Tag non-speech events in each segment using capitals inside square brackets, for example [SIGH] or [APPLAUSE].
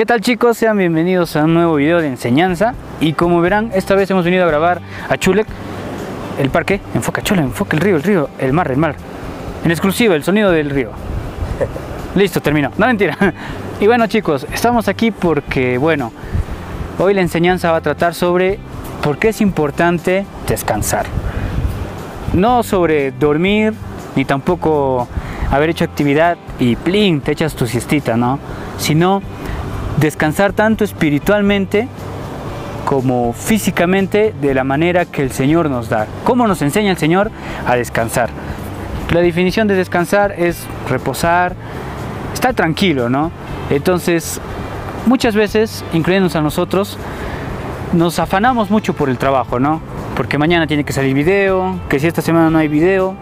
¿Qué tal chicos? Sean bienvenidos a un nuevo video de enseñanza. Y como verán esta vez hemos venido a grabar a Chulek el parque, enfoca Chulek, enfoca el río, el río, el mar, el mar. En exclusiva el sonido del río. [LAUGHS] Listo, terminó, no mentira. Y bueno chicos, estamos aquí porque bueno hoy la enseñanza va a tratar sobre por qué es importante descansar. No sobre dormir ni tampoco haber hecho actividad y plin, te echas tu siestita, ¿no? Sino descansar tanto espiritualmente como físicamente de la manera que el Señor nos da. ¿Cómo nos enseña el Señor a descansar? La definición de descansar es reposar, estar tranquilo, ¿no? Entonces, muchas veces, incluyéndonos a nosotros, nos afanamos mucho por el trabajo, ¿no? Porque mañana tiene que salir video, que si esta semana no hay video,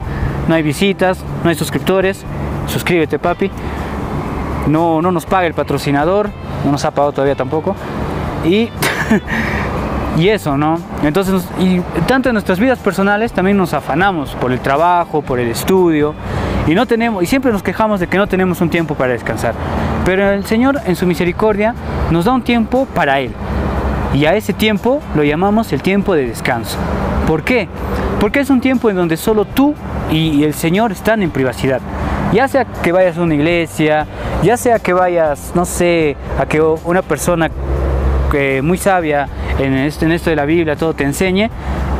no hay visitas, no hay suscriptores, suscríbete papi. No, no nos paga el patrocinador, no nos ha pagado todavía tampoco. Y, [LAUGHS] y eso, ¿no? Entonces, y tanto en nuestras vidas personales también nos afanamos por el trabajo, por el estudio. Y, no tenemos, y siempre nos quejamos de que no tenemos un tiempo para descansar. Pero el Señor en su misericordia nos da un tiempo para Él. Y a ese tiempo lo llamamos el tiempo de descanso. ¿Por qué? Porque es un tiempo en donde solo tú y el Señor están en privacidad. Ya sea que vayas a una iglesia, ya sea que vayas, no sé, a que una persona que muy sabia en esto, en esto de la Biblia todo te enseñe,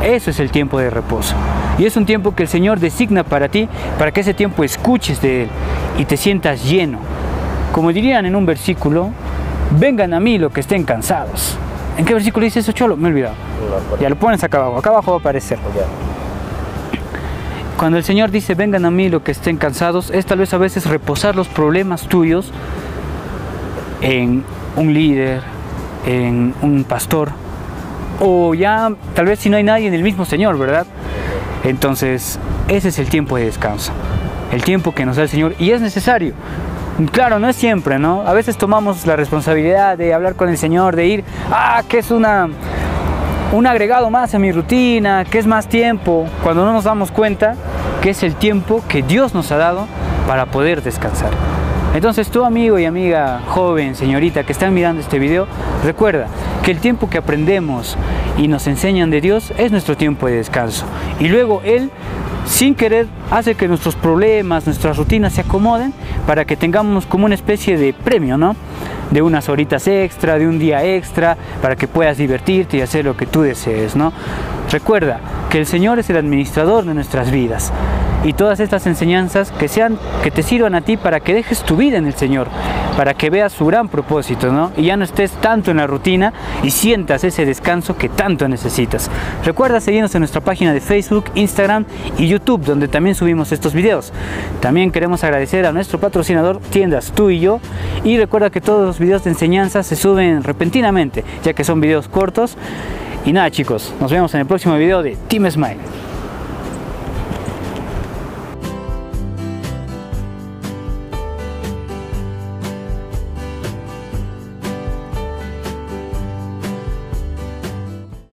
eso es el tiempo de reposo. Y es un tiempo que el Señor designa para ti, para que ese tiempo escuches de Él y te sientas lleno. Como dirían en un versículo, vengan a mí los que estén cansados. ¿En qué versículo dice eso, Cholo? Me he olvidado. Ya lo pones acá abajo, acá abajo va a aparecer. Cuando el Señor dice, vengan a mí los que estén cansados, es tal vez a veces reposar los problemas tuyos en un líder, en un pastor, o ya tal vez si no hay nadie en el mismo Señor, ¿verdad? Entonces, ese es el tiempo de descanso, el tiempo que nos da el Señor y es necesario. Claro, no es siempre, ¿no? A veces tomamos la responsabilidad de hablar con el Señor, de ir, ah, que es una un agregado más a mi rutina, que es más tiempo, cuando no nos damos cuenta que es el tiempo que Dios nos ha dado para poder descansar. Entonces tu amigo y amiga joven, señorita que están mirando este video, recuerda que el tiempo que aprendemos y nos enseñan de Dios es nuestro tiempo de descanso. Y luego Él, sin querer, hace que nuestros problemas, nuestras rutinas se acomoden para que tengamos como una especie de premio, ¿no? de unas horitas extra, de un día extra, para que puedas divertirte y hacer lo que tú desees, ¿no? Recuerda que el Señor es el administrador de nuestras vidas y todas estas enseñanzas que sean que te sirvan a ti para que dejes tu vida en el Señor, para que veas su gran propósito, ¿no? Y ya no estés tanto en la rutina y sientas ese descanso que tanto necesitas. Recuerda seguirnos en nuestra página de Facebook, Instagram y YouTube, donde también subimos estos videos. También queremos agradecer a nuestro patrocinador Tiendas Tú y Yo y recuerda que todos los videos de enseñanza se suben repentinamente, ya que son videos cortos. Y nada chicos, nos vemos en el próximo video de Team Smile.